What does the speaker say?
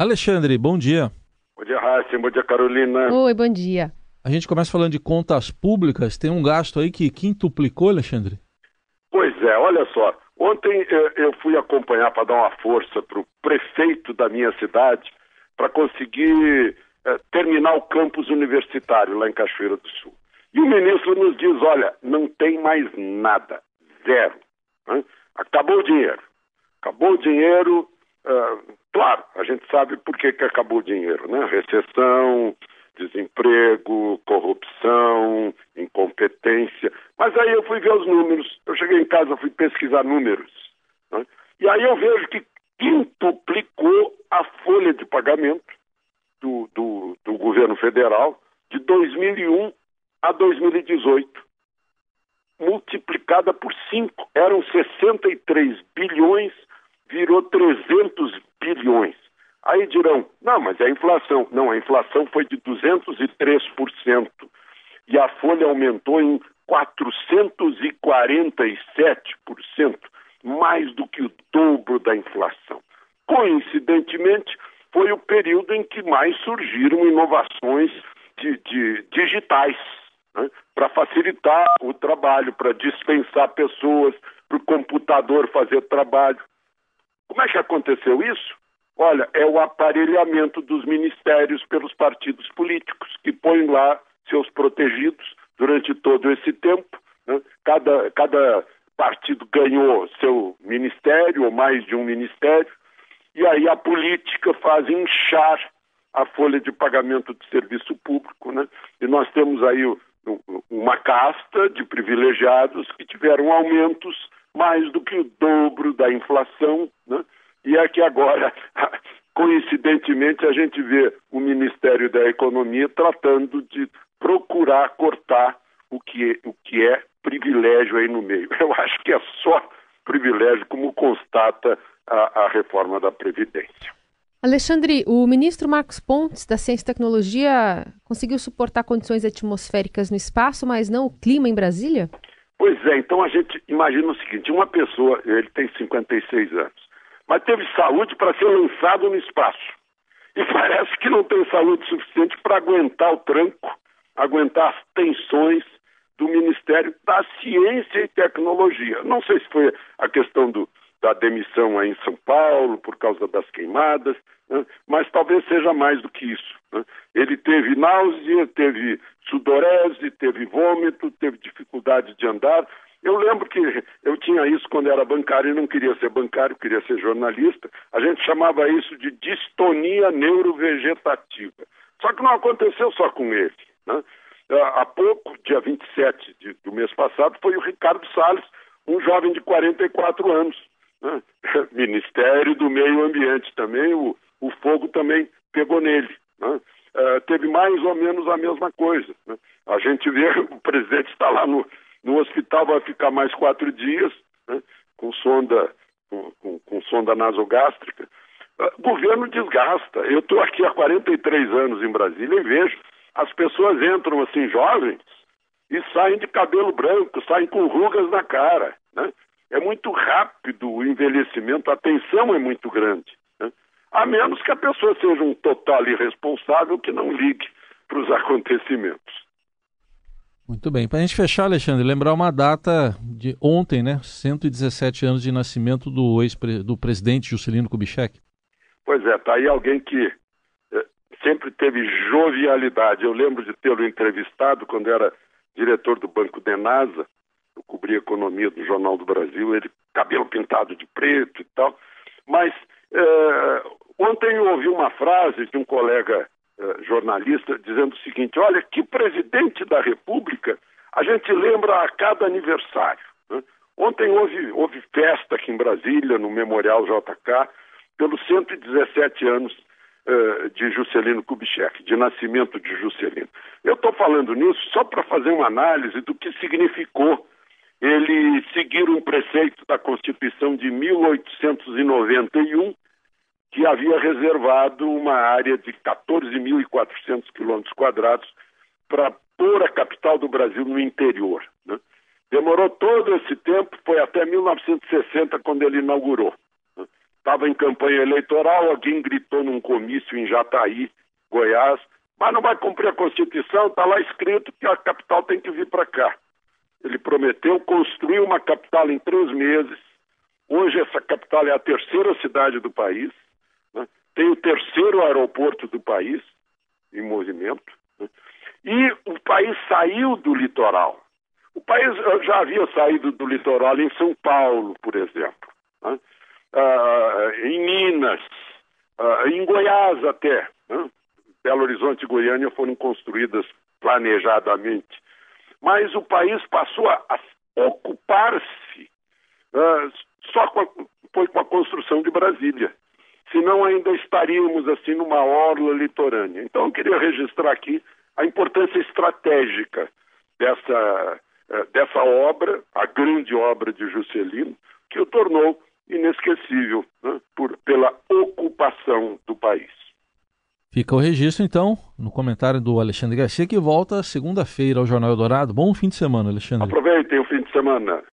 Alexandre, bom dia. Bom dia, Raíssa. Bom dia, Carolina. Oi, bom dia. A gente começa falando de contas públicas. Tem um gasto aí que quintuplicou, Alexandre? Pois é, olha só. Ontem eh, eu fui acompanhar para dar uma força para o prefeito da minha cidade para conseguir eh, terminar o campus universitário lá em Cachoeira do Sul. E o ministro nos diz: olha, não tem mais nada, zero. Né? Acabou o dinheiro. Acabou o dinheiro. Claro, a gente sabe por que, que acabou o dinheiro, né? Recessão, desemprego, corrupção, incompetência. Mas aí eu fui ver os números. Eu cheguei em casa, fui pesquisar números. Né? E aí eu vejo que quintuplicou a folha de pagamento do, do, do governo federal de 2001 a 2018 multiplicada por 5. Eram 63 bilhões, virou 300 bilhões. Aí dirão, não, mas é a inflação. Não, a inflação foi de 203%. E a folha aumentou em 447%, mais do que o dobro da inflação. Coincidentemente, foi o período em que mais surgiram inovações de, de digitais né, para facilitar o trabalho, para dispensar pessoas, para o computador fazer trabalho. Como é que aconteceu isso? Olha, é o aparelhamento dos ministérios pelos partidos políticos, que põem lá seus protegidos durante todo esse tempo. Né? Cada, cada partido ganhou seu ministério, ou mais de um ministério, e aí a política faz inchar a folha de pagamento de serviço público. Né? E nós temos aí uma casta de privilegiados que tiveram aumentos mais do que o dobro da inflação, né? e é que agora, coincidentemente, a gente vê o Ministério da Economia tratando de procurar cortar o que, o que é privilégio aí no meio. Eu acho que é só privilégio, como constata a, a reforma da Previdência. Alexandre, o ministro Marcos Pontes, da Ciência e Tecnologia, conseguiu suportar condições atmosféricas no espaço, mas não o clima em Brasília? Pois é, então a gente imagina o seguinte: uma pessoa, ele tem 56 anos, mas teve saúde para ser lançado no espaço. E parece que não tem saúde suficiente para aguentar o tranco, aguentar as tensões do Ministério da Ciência e Tecnologia. Não sei se foi a questão do, da demissão aí em São Paulo por causa das queimadas, né? mas talvez seja mais do que isso. Né? Ele teve náusea, teve sudorese, teve vômito, teve dificuldade de andar. Eu lembro que eu tinha isso quando era bancário e não queria ser bancário, queria ser jornalista. A gente chamava isso de distonia neurovegetativa. Só que não aconteceu só com ele. Né? Há pouco, dia 27 de, do mês passado, foi o Ricardo Salles, um jovem de 44 anos, né? Ministério do Meio Ambiente também, o, o fogo também pegou nele. Né? Uh, teve mais ou menos a mesma coisa. Né? A gente vê o presidente está lá no, no hospital, vai ficar mais quatro dias né? com sonda com, com, com sonda nasogástrica. Uh, governo desgasta. Eu estou aqui há 43 anos em Brasília e vejo as pessoas entram assim jovens e saem de cabelo branco, saem com rugas na cara. Né? É muito rápido o envelhecimento, a tensão é muito grande. Né? A menos que a pessoa seja um total irresponsável que não ligue para os acontecimentos. Muito bem. Para a gente fechar, Alexandre, lembrar uma data de ontem, né? 117 anos de nascimento do ex do presidente Juscelino Kubitschek. Pois é, tá aí alguém que eh, sempre teve jovialidade. Eu lembro de tê-lo entrevistado quando era diretor do Banco Denasa eu cobri a economia do Jornal do Brasil, ele cabelo pintado de preto e tal. Mas é, ontem eu ouvi uma frase de um colega é, jornalista dizendo o seguinte: olha, que presidente da República a gente lembra a cada aniversário. Né? Ontem houve, houve festa aqui em Brasília, no Memorial JK, pelos 117 anos uh, de Juscelino Kubitschek, de nascimento de Juscelino. Eu estou falando nisso só para fazer uma análise do que significou ele seguir um preceito da Constituição de 1891, que havia reservado uma área de 14.400 quilômetros quadrados para pôr a capital do Brasil no interior. Né? Demorou todo esse tempo, foi até 1960 quando ele inaugurou. Né? estava em campanha eleitoral, alguém gritou num comício em Jataí, Goiás, mas não vai cumprir a Constituição, está lá escrito que a capital tem que vir para cá. Ele prometeu construir uma capital em três meses. Hoje essa capital é a terceira cidade do país, né? tem o terceiro aeroporto do país em movimento, né? e o país saiu do litoral. O país já havia saído do litoral em São Paulo, por exemplo, né? ah, em Minas, ah, em Goiás até. Né? Belo Horizonte e Goiânia foram construídas planejadamente. Mas o país passou a, ocupar-se uh, só com a, foi com a construção de Brasília. Senão ainda estaríamos assim numa orla litorânea. Então eu queria registrar aqui a importância estratégica dessa, uh, dessa obra, a grande obra de Juscelino, que o tornou inesquecível né, por, pela ocupação do país. Fica o registro, então, no comentário do Alexandre Garcia, que volta segunda-feira ao Jornal Eldorado. Bom fim de semana, Alexandre. Aproveitem o fim de semana.